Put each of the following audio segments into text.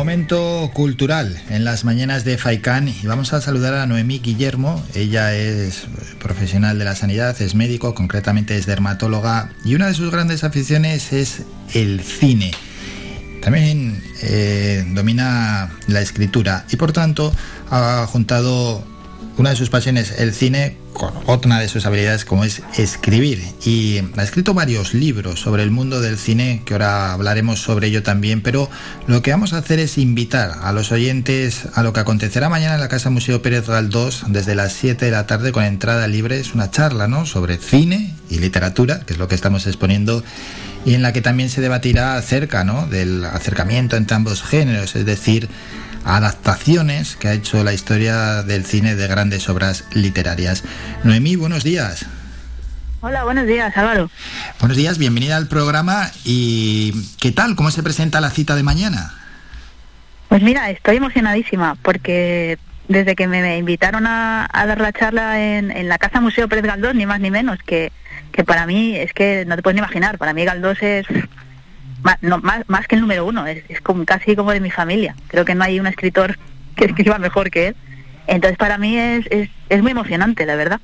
Momento cultural en las mañanas de FAICAN y vamos a saludar a Noemí Guillermo. Ella es profesional de la sanidad, es médico, concretamente es dermatóloga y una de sus grandes aficiones es el cine. También eh, domina la escritura y por tanto ha juntado una de sus pasiones, el cine, con otra de sus habilidades como es escribir. Y ha escrito varios libros sobre el mundo del cine, que ahora hablaremos sobre ello también, pero lo que vamos a hacer es invitar a los oyentes a lo que acontecerá mañana en la Casa Museo Pérez Galdós desde las 7 de la tarde con entrada libre. Es una charla ¿no? sobre cine y literatura, que es lo que estamos exponiendo y en la que también se debatirá acerca ¿no? del acercamiento entre ambos géneros, es decir, adaptaciones que ha hecho la historia del cine de grandes obras literarias. Noemí, buenos días. Hola, buenos días, Álvaro. Buenos días, bienvenida al programa. ¿Y qué tal? ¿Cómo se presenta la cita de mañana? Pues mira, estoy emocionadísima porque desde que me invitaron a, dar la charla en, la Casa Museo Pérez Galdós, ni más ni menos, que, que para mí es que no te puedes ni imaginar, para mí Galdós es más, no, más, más que el número uno, es, como, casi como de mi familia. Creo que no hay un escritor que escriba mejor que él. Entonces para mí es, es, muy emocionante, la verdad.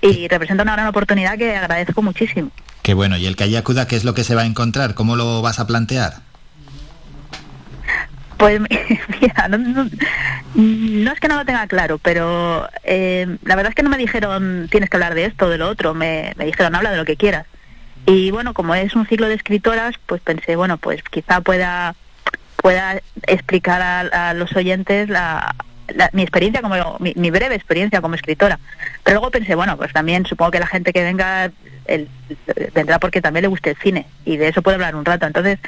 Y representa una gran oportunidad que agradezco muchísimo. Qué bueno, y el que allí acuda, ¿qué es lo que se va a encontrar? ¿Cómo lo vas a plantear? Pues mira, no, es que no lo tenga claro, pero eh, la verdad es que no me dijeron tienes que hablar de esto o de lo otro, me, me dijeron habla de lo que quieras. Y bueno, como es un ciclo de escritoras, pues pensé, bueno, pues quizá pueda, pueda explicar a, los oyentes la, mi experiencia como mi, breve experiencia como escritora. Pero luego pensé bueno pues también supongo que la gente que venga vendrá porque también le guste el cine y de eso puedo hablar un rato. Entonces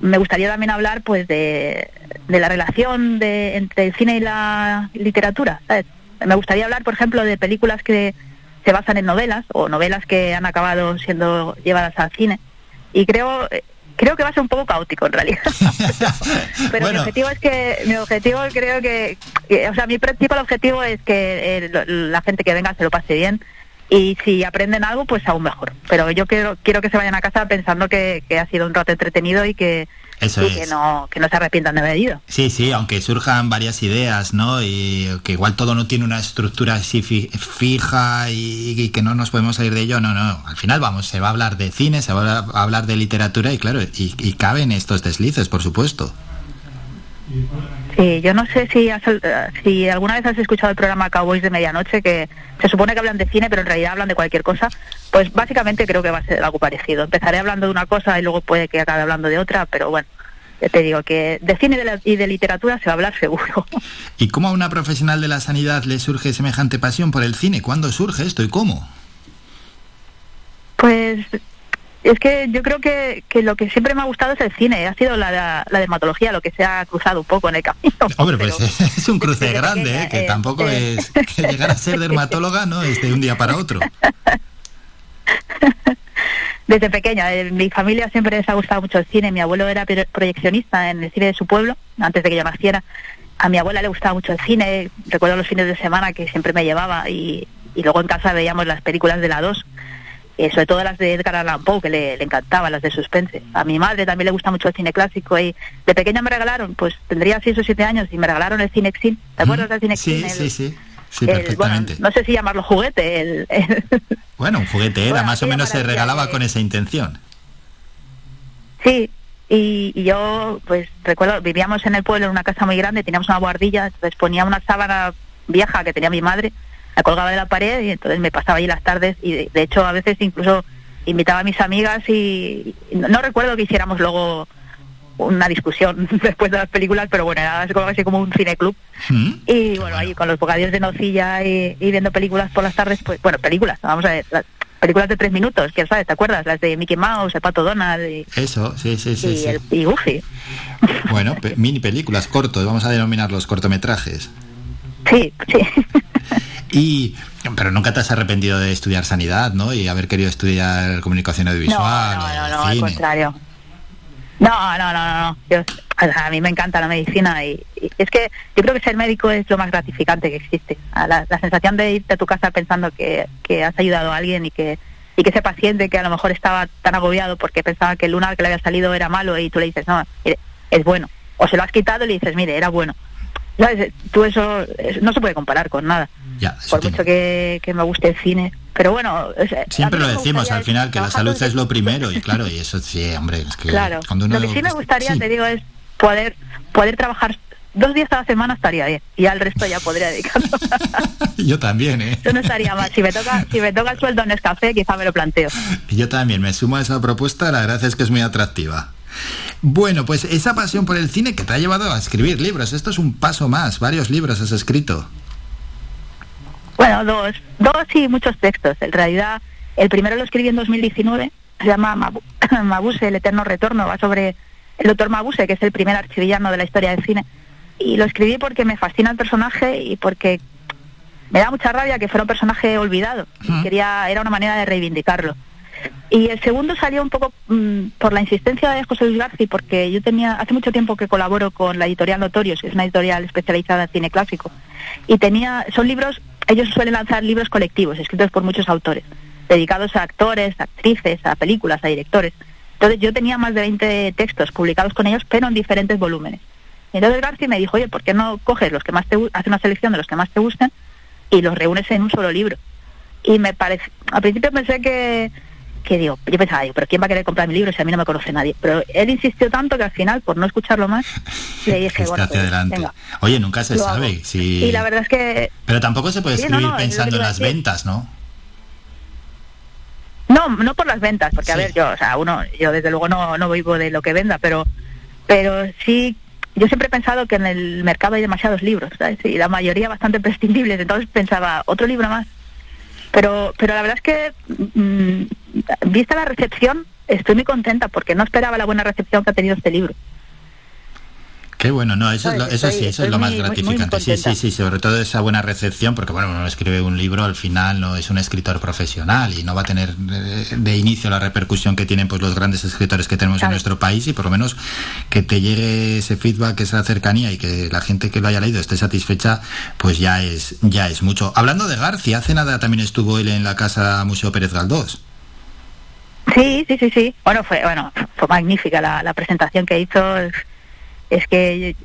me gustaría también hablar pues de, de la relación de, entre el cine y la literatura me gustaría hablar por ejemplo de películas que se basan en novelas o novelas que han acabado siendo llevadas al cine. Y creo creo que va a ser un poco caótico en realidad. Pero mi objetivo es que mi objetivo creo que, o sea, mi principal objetivo es que eh, la gente que venga se lo pase bien y si aprenden algo pues aún mejor. Pero yo quiero quiero que se vayan a casa pensando que, que ha sido un rato entretenido y que eso y que no, que no se arrepientan de haber ido. Sí, sí, aunque surjan varias ideas, ¿no? Y que igual todo no tiene una estructura así fija y, que no nos podemos salir de ello, no, no. Al final vamos, se va a hablar de cine, se va a hablar de literatura y claro, y, y caben estos deslices, por supuesto. Sí, yo no sé si, si alguna vez has escuchado el programa Cowboys de Medianoche, que se supone que hablan de cine, pero en realidad hablan de cualquier cosa. Pues básicamente creo que va a ser algo parecido. Empezaré hablando de una cosa y luego puede que acabe hablando de otra, pero bueno, ya te digo que de cine y de literatura se va a hablar seguro. ¿Y cómo a una profesional de la sanidad le surge semejante pasión por el cine? ¿Cuándo surge esto y cómo? Pues es que yo creo que, que, lo que siempre me ha gustado es el cine, ha sido la, la, dermatología lo que se ha cruzado un poco en el camino. Hombre, pues es un cruce grande, ¿eh? que eh, tampoco eh. es que llegar a ser dermatóloga no es de un día para otro. Desde pequeña, en mi familia siempre les ha gustado mucho el cine, mi abuelo era proyeccionista en el cine de su pueblo, antes de que yo naciera. A mi abuela le gustaba mucho el cine, recuerdo los fines de semana que siempre me llevaba y, y luego en casa veíamos las películas de la 2 eh, sobre todo las de Edgar Allan Poe, que le, encantaban, las de suspense. A mi madre también le gusta mucho el cine clásico y de pequeña me regalaron, pues tendría 6 o 7 años y me regalaron el Cinexin. ¿Te acuerdas del Cinexin? Sí, sí, sí. Sí, perfectamente. no sé si llamarlo juguete. El, Bueno, un juguete era, más o menos se regalaba con esa intención. Sí, y, y, yo, pues recuerdo, vivíamos en el pueblo en una casa muy grande, teníamos una guardilla, entonces ponía una sábana vieja que tenía mi madre la colgaba de la pared y entonces me pasaba allí las tardes y de, hecho a veces incluso invitaba a mis amigas y, no, recuerdo que hiciéramos luego una discusión después de las películas, pero bueno, era así como un cineclub. ¿Mm? Y bueno, ahí con los bocadillos de nocilla y, viendo películas por las tardes, pues bueno, películas, vamos a ver, películas de tres minutos, ¿quién sabes? ¿Te acuerdas? Las de Mickey Mouse, el Pato Donald. Y, Eso, sí, sí, sí. Y, sí. Goofy. Bueno, mini películas, cortos, vamos a denominar los cortometrajes. Sí, sí. Y, pero nunca te has arrepentido de estudiar sanidad, ¿no? Y haber querido estudiar comunicación audiovisual. No, no, no, al contrario. No, no, no, no. Yo, a mí me encanta la medicina y, es que yo creo que ser médico es lo más gratificante que existe. La, la sensación de irte a tu casa pensando que, que, has ayudado a alguien y que, y que ese paciente que a lo mejor estaba tan agobiado porque pensaba que el lunar que le había salido era malo y tú le dices, no, es bueno. o se lo has quitado y le dices, mire, era bueno. ¿Sabes? Tú eso, no se puede comparar con nada. Por mucho que, me guste el cine. Pero bueno... Siempre lo decimos al final, que la salud es lo primero y claro, y eso sí, hombre, es que... Claro, lo que sí me gustaría, te digo, es poder, poder trabajar dos días a la semana estaría bien y al resto ya podría dedicarlo. Yo también, ¿eh? Yo no estaría mal. Si me toca, si me toca el sueldo en Escafé, quizá me lo planteo. Yo también me sumo a esa propuesta, la verdad es que es muy atractiva. Bueno, pues esa pasión por el cine que te ha llevado a escribir libros, esto es un paso más, varios libros has escrito. Bueno, dos, dos y muchos textos. En realidad, el primero lo escribí en 2019, se llama Mabuse, el eterno retorno, va sobre el doctor Mabuse, que es el primer archivillano de la historia del cine. Y lo escribí porque me fascina el personaje y porque me da mucha rabia que fuera un personaje olvidado. Quería, era una manera de reivindicarlo. Y el segundo salió un poco mm, por la insistencia de José Luis García, porque yo tenía, hace mucho tiempo que colaboro con la editorial Notorios, que es una editorial especializada en cine clásico, y tenía, son libros, ellos suelen lanzar libros colectivos, escritos por muchos autores, dedicados a actores, actrices, a películas, a directores. Entonces yo tenía más de 20 textos publicados con ellos, pero en diferentes volúmenes. Entonces García me dijo, oye, ¿por qué no coges los que más te hace una selección de los que más te gusten y los reúnes en un solo libro? Y me parece, al principio pensé que, que digo, yo pensaba, pero ¿quién va a querer comprar mi libro si a mí no me conoce nadie? Pero él insistió tanto que al final, por no escucharlo más, le dije, bueno, pues, adelante. Oye, nunca se sabe si... Y la verdad es que... Pero tampoco se puede escribir pensando en las ventas, ¿no? No, no por las ventas, porque a ver, yo, o sea, uno, yo desde luego no, no vivo de lo que venda, pero, pero sí yo siempre he pensado que en el mercado hay demasiados libros, ¿sabes? Y la mayoría bastante prescindibles, entonces pensaba, otro libro más. Pero, pero la verdad es que, mm, vista la recepción, estoy muy contenta porque no esperaba la buena recepción que ha tenido este libro. Qué bueno, no, eso, eso sí, eso es lo más gratificante. sí, sí, sí, sobre todo esa buena recepción, porque bueno, uno escribe un libro, al final no es un escritor profesional y no va a tener de, inicio la repercusión que tienen pues los grandes escritores que tenemos en nuestro país y por lo menos que te llegue ese feedback, esa cercanía y que la gente que lo haya leído esté satisfecha, pues ya es, ya es mucho. Hablando de García, hace nada también estuvo él en la casa Museo Pérez Galdós. Sí, sí, sí, sí. Bueno, fue, bueno, fue magnífica la, la presentación que hizo es que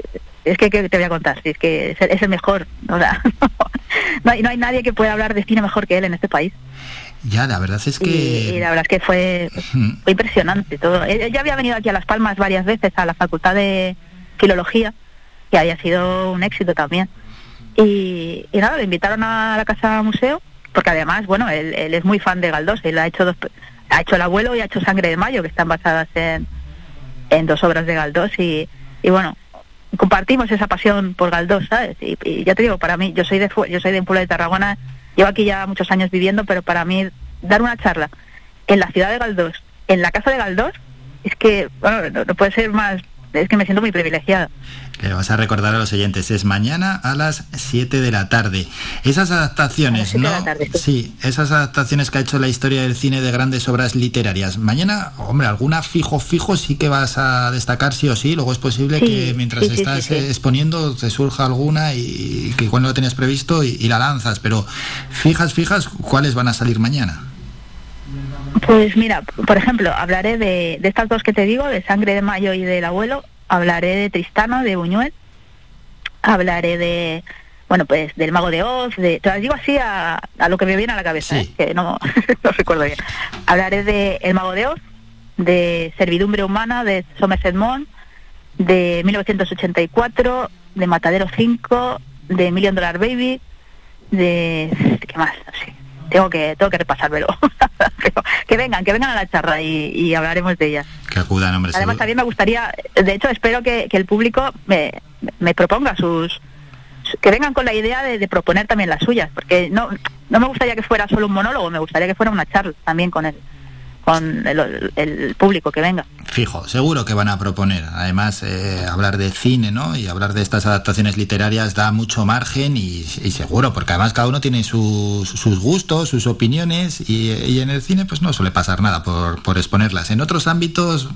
es que, te voy a contar, es que es el, mejor, o sea, no, hay, no hay nadie que pueda hablar de cine mejor que él en este país. Ya, la verdad es que... Y, la verdad es que fue, fue impresionante todo. Él ya había venido aquí a Las Palmas varias veces a la Facultad de Filología, que había sido un éxito también. Y, nada, le invitaron a la Casa Museo, porque además, bueno, él, es muy fan de Galdós, él ha hecho dos, ha hecho El Abuelo y ha hecho Sangre de Mayo, que están basadas en, en dos obras de Galdós y, y bueno, compartimos esa pasión por Galdós, ¿sabes? Y, ya te digo, para mí, yo soy de yo soy de un de Tarragona, llevo aquí ya muchos años viviendo, pero para mí dar una charla en la ciudad de Galdós, en la casa de Galdós, es que, bueno, no puede ser más es que me siento muy privilegiado. Le vas a recordar a los oyentes, es mañana a las 7 de la tarde. Esas adaptaciones, ¿no? sí. esas adaptaciones que ha hecho la historia del cine de grandes obras literarias. Mañana, hombre, alguna fijo, fijo sí que vas a destacar sí o sí. Luego es posible que mientras estás exponiendo te surja alguna y que igual no lo tenías previsto y, la lanzas. Pero fijas, fijas, ¿cuáles van a salir mañana? Pues mira, por ejemplo, hablaré de, de, estas dos que te digo, de Sangre de Mayo y del Abuelo, hablaré de Tristano, de Buñuel, hablaré de, bueno, pues del Mago de Oz, de, te las digo así a, a lo que me viene a la cabeza, ¿eh? que no, no recuerdo bien. Hablaré de El Mago de Oz, de Servidumbre Humana, de Somerset Maugham, de 1984, de Matadero 5, de Million Dollar Baby, de... ¿qué más? Sí tengo que tengo que repasármelo. que vengan, que vengan a la charla y, hablaremos de ellas. Que acudan, hombre. Además, también me gustaría, de hecho, espero que, el público me, me proponga sus, que vengan con la idea de, de, proponer también las suyas, porque no, no me gustaría que fuera solo un monólogo, me gustaría que fuera una charla también con él con el, público que venga. Fijo, seguro que van a proponer. Además, eh, hablar de cine ¿no? y hablar de estas adaptaciones literarias da mucho margen y, seguro, porque además cada uno tiene sus, sus gustos, sus opiniones y, en el cine pues no suele pasar nada por, por, exponerlas. En otros ámbitos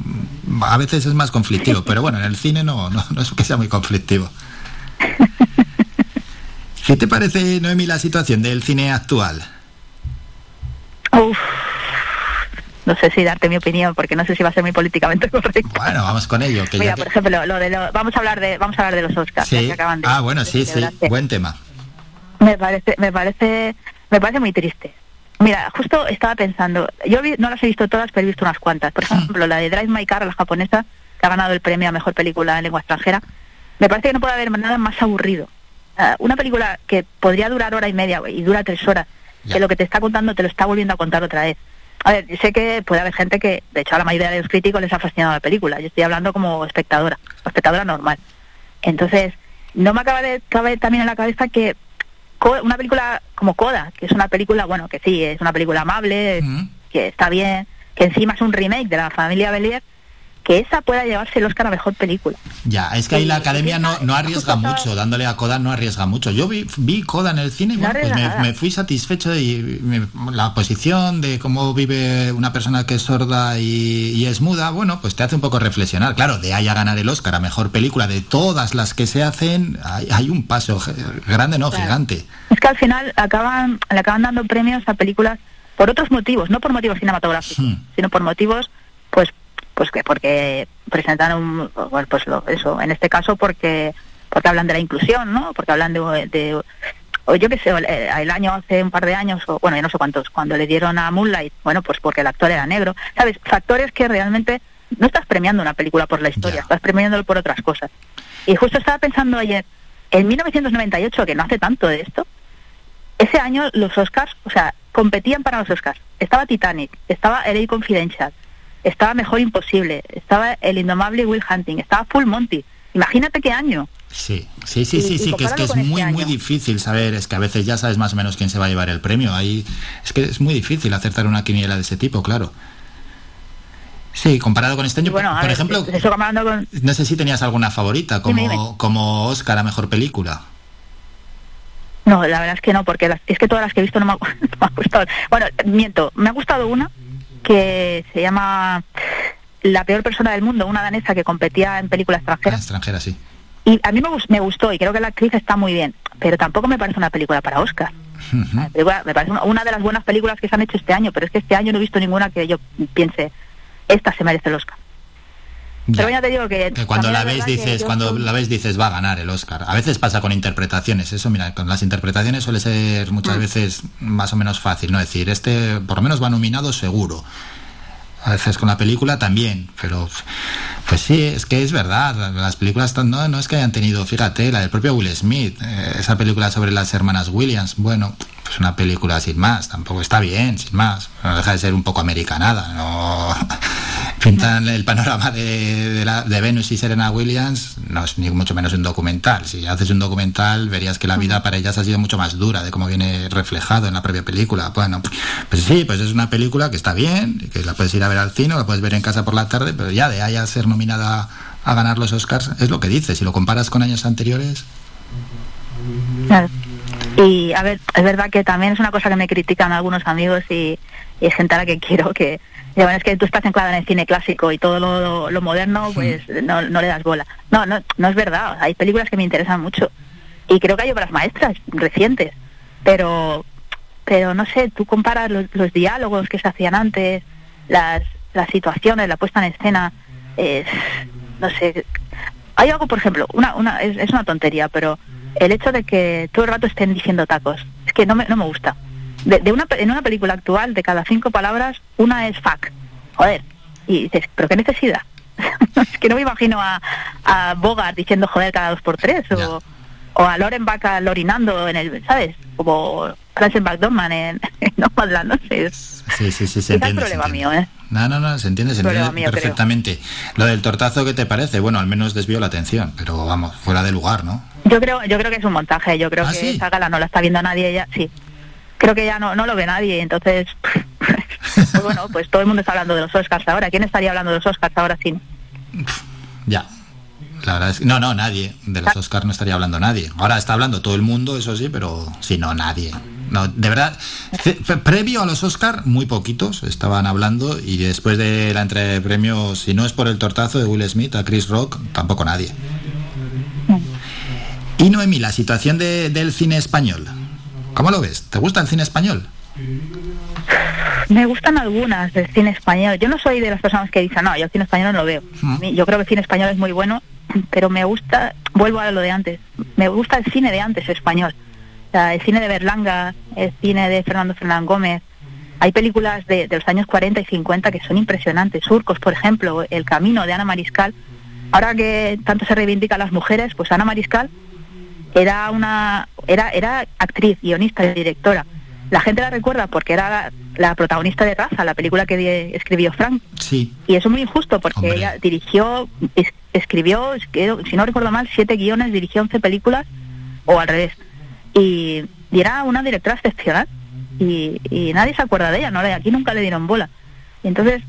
a veces es más conflictivo, pero bueno, en el cine no, no, no es que sea muy conflictivo. ¿Qué te parece, Noemi, la situación del cine actual? No sé si darte mi opinión porque no sé si va a ser muy políticamente correcto. Bueno, vamos con ello. Mira, por ejemplo, lo de vamos a hablar de vamos a hablar de los Oscars que acaban de. Ah, bueno, sí, sí, buen tema. Me parece, me parece, me parece muy triste. Mira, justo estaba pensando, yo no las he visto todas, pero he visto unas cuantas. Por ejemplo, la de Drive My Car, la japonesa, que ha ganado el premio a mejor película en lengua extranjera. Me parece que no puede haber nada más aburrido. Ah, una película que podría durar hora y media y dura tres horas, que lo que te está contando te lo está volviendo a contar otra vez. A ver, sé que puede haber gente que, de hecho, a la mayoría de los críticos les ha fascinado la película. Yo estoy hablando como espectadora, espectadora normal. Entonces, no me acaba de caber también en la cabeza que una película como Coda, que es una película, bueno, que sí, es una película amable, que está bien, que encima es un remake de la familia Belier, que esa pueda llevarse el Oscar a mejor película. Ya, es que ahí la academia no, no arriesga mucho, dándole a Coda no arriesga mucho. Yo vi, vi Coda en el cine y bueno, pues me, fui satisfecho y la posición de cómo vive una persona que es sorda y, es muda, bueno, pues te hace un poco reflexionar. Claro, de ahí a ganar el Oscar a mejor película de todas las que se hacen, hay, un paso grande, no, gigante. Es que al final acaban, le acaban dando premios a películas por otros motivos, no por motivos cinematográficos, hmm. sino por motivos pues pues que porque presentan un pues eso en este caso porque porque hablan de la inclusión no porque hablan de, o yo qué sé el año hace un par de años o bueno ya no sé cuántos cuando le dieron a Moonlight bueno pues porque el actor era negro. Sabes factores que realmente no estás premiando una película por la historia estás premiándolo por otras cosas. Y justo estaba pensando ayer en 1998 que no hace tanto de esto ese año los Oscars o sea competían para los Oscars. Estaba Titanic estaba LA Confidential estaba Mejor Imposible, estaba El Indomable Will Hunting, estaba Full Monty. Imagínate qué año. Sí, sí, sí, sí, sí, que es que es muy, este muy difícil saber, es que a veces ya sabes más o menos quién se va a llevar el premio. Ahí es que es muy difícil acertar una quiniela de ese tipo, claro. Sí, comparado con este año, por ejemplo, no sé si tenías alguna favorita como, como Oscar a Mejor Película. No, la verdad es que no, porque es que todas las que he visto no me, ha, gustado. Bueno, miento, me ha gustado una, que se llama La peor persona del mundo, una danesa que competía en película extranjera. Ah, extranjera, sí. Y a mí me, gustó y creo que la actriz está muy bien, pero tampoco me parece una película para Oscar. Me parece una de las buenas películas que se han hecho este año, pero es que este año no he visto ninguna que yo piense, esta se merece el Oscar. Pero ya te digo que, cuando la ves dices, cuando la ves dices va a ganar el Oscar. A veces pasa con interpretaciones, eso mira, con las interpretaciones suele ser muchas mm. veces más o menos fácil, no decir, este por lo menos va nominado seguro. A veces con la película también, pero pues sí, es que es verdad, las películas no, no es que hayan tenido, fíjate, la del propio Will Smith, eh, esa película sobre las hermanas Williams, bueno, pues una película sin más, tampoco está bien, sin más, no deja de ser un poco americanada, no pintan el panorama de, de, Venus y Serena Williams, no es ni mucho menos un documental. Si haces un documental, verías que la vida para ellas ha sido mucho más dura de cómo viene reflejado en la propia película. Bueno, pues sí, pues es una película que está bien, que la puedes ir a ver al cine, la puedes ver en casa por la tarde, pero ya de ahí a ser nominada a ganar los Oscars, es lo que dices. Si lo comparas con años anteriores. Y a ver, es verdad que también es una cosa que me critican algunos amigos y, y gente a la que quiero que bueno, es que tú estás anclada en el cine clásico y todo lo, moderno, pues no, no, le das bola. No, no, no es verdad. Hay películas que me interesan mucho. Y creo que hay obras maestras recientes. Pero, pero no sé, tú comparas los, diálogos que se hacían antes, las, las situaciones, la puesta en escena. no sé. Hay algo, por ejemplo, una, una, es, es, una tontería, pero el hecho de que todo el rato estén diciendo tacos, es que no me, no me gusta de, una, en una película actual, de cada cinco palabras, una es fuck. Joder. Y dices, ¿pero qué necesidad? es que no me imagino a, a Bogart diciendo joder cada dos por tres, o, o a Loren Baca lorinando en el, ¿sabes? Como Francis McDormand en, en no sé. Sí, sí, sí, se entiende. problema mío, ¿eh? No, no, no, se entiende, se entiende perfectamente. Lo del tortazo, ¿qué te parece? Bueno, al menos desvió la atención, pero vamos, fuera de lugar, ¿no? Yo creo, yo creo que es un montaje, yo creo ¿Ah, que esa gala no la está viendo nadie ya, sí creo que ya no, no lo ve nadie, entonces, pues bueno, pues todo el mundo está hablando de los Oscars ahora. ¿Quién estaría hablando de los Oscars ahora sí? Ya. La verdad es que, no, no, nadie. De los Oscars no estaría hablando nadie. Ahora está hablando todo el mundo, eso sí, pero si no, nadie. No, de verdad, previo a los Oscars, muy poquitos estaban hablando y después de la entrega de premios, si no es por el tortazo de Will Smith a Chris Rock, tampoco nadie. Mm. Y Noemí, la situación de, del cine español. ¿Cómo lo ves? ¿Te gusta el cine español? me gustan algunas del cine español. Yo no soy de las personas que dicen, no, yo el cine español no lo veo. Yo creo que el cine español es muy bueno, pero me gusta, vuelvo a lo de antes, me gusta el cine de antes español. Sea, el cine de Berlanga, el cine de Fernando Fernán Gómez. Hay películas de, de los años 40 y 50 que son impresionantes. Surcos, por ejemplo, El Camino de Ana Mariscal. Ahora que tanto se reivindica a las mujeres, pues Ana Mariscal era una era era actriz, guionista y directora. La gente la recuerda porque era la, protagonista de Raza, la película que escribió Frank. Sí. Y eso es muy injusto porque ella dirigió, escribió, si no recuerdo mal, siete guiones, dirigió once películas o al revés. Y, era una directora excepcional y, nadie se acuerda de ella, no aquí nunca le dieron bola. Y entonces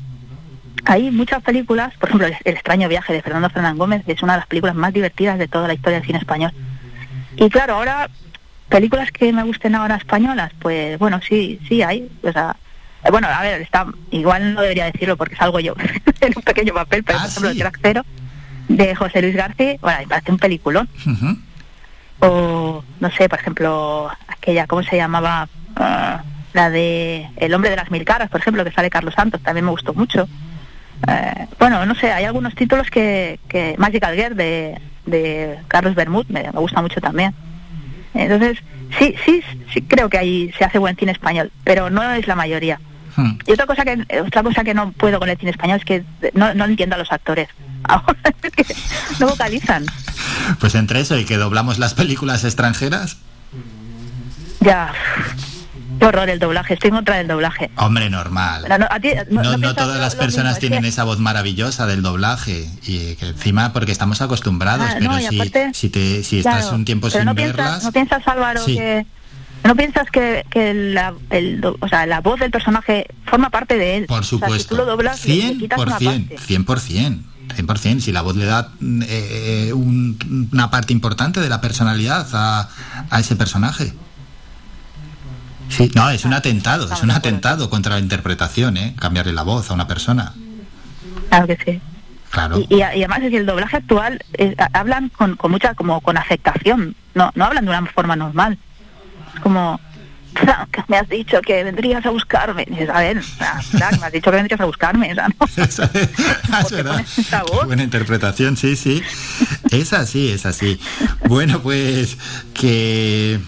hay muchas películas, por ejemplo, El extraño viaje de Fernando Fernán Gómez, que es una de las películas más divertidas de toda la historia del cine español. Y claro, ahora, películas que me gusten ahora españolas, pues bueno, sí, sí hay. O sea, bueno, a ver, está, igual no debería decirlo porque salgo yo en un pequeño papel, pero por ah, ejemplo, el tracero de José Luis García, bueno, me parece un peliculón. O, no sé, por ejemplo, aquella, ¿cómo se llamaba? Ah, la de El hombre de las mil caras, por ejemplo, que sale Carlos Santos, también me gustó mucho. Eh, bueno, no sé, hay algunos títulos que, que Magical Girl de, de Carlos Bermud me, gusta mucho también. Entonces, sí, sí, sí creo que ahí se hace buen cine español, pero no es la mayoría. Hmm. Y otra cosa que otra cosa que no puedo con el cine español es que no, no entiendo a los actores. no vocalizan. Pues entre eso y que doblamos las películas extranjeras. Ya, Qué horror el doblaje, estoy en contra del doblaje. Hombre, normal. No, todas las personas tienen esa voz maravillosa del doblaje y que encima porque estamos acostumbrados, ah, pero si, si, si estás un tiempo sin verlas... ¿No piensas, Álvaro, que... ¿No piensas que, que la, el, o sea, la voz del personaje forma parte de él? Por supuesto. si tú lo doblas, 100%, 100%. 100%, si la voz le da eh, una parte importante de la personalidad a, a ese personaje. Sí, no, es un atentado, es un atentado contra la interpretación, ¿eh? Cambiarle la voz a una persona. Claro que sí. Claro. Y, además es que el doblaje actual hablan con, con, mucha como con afectación, no no hablan de una forma normal. Es como me has dicho que vendrías a buscarme. a ver, me has dicho que vendrías a buscarme. ¿no? es verdad. Buena interpretación, sí, sí. Es así, es así. Bueno, pues que,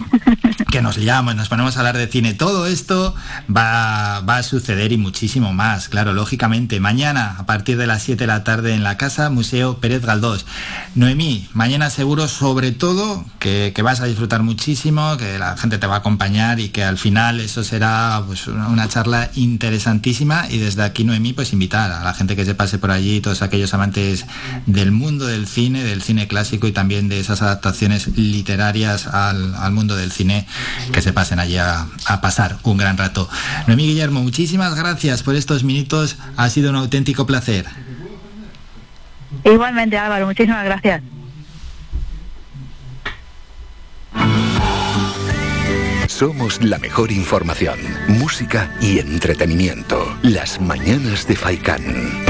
que nos liamos, nos ponemos a hablar de cine. Todo esto va, va a suceder y muchísimo más, claro, lógicamente. Mañana, a partir de las 7 de la tarde en la casa, Museo Pérez Galdós. Noemí, mañana seguro sobre todo que, vas a disfrutar muchísimo, que la gente te va a acompañar y que al final eso será pues, una charla interesantísima y desde aquí Noemí pues invitar a la gente que se pase por allí, todos aquellos amantes del mundo del cine, del cine clásico y también de esas adaptaciones literarias al, mundo del cine, que se pasen allí a, a pasar un gran rato. Noemí Guillermo, muchísimas gracias por estos minutos, ha sido un auténtico placer. Igualmente Álvaro, muchísimas gracias. Somos la mejor información, música y entretenimiento. Las mañanas de Faikán.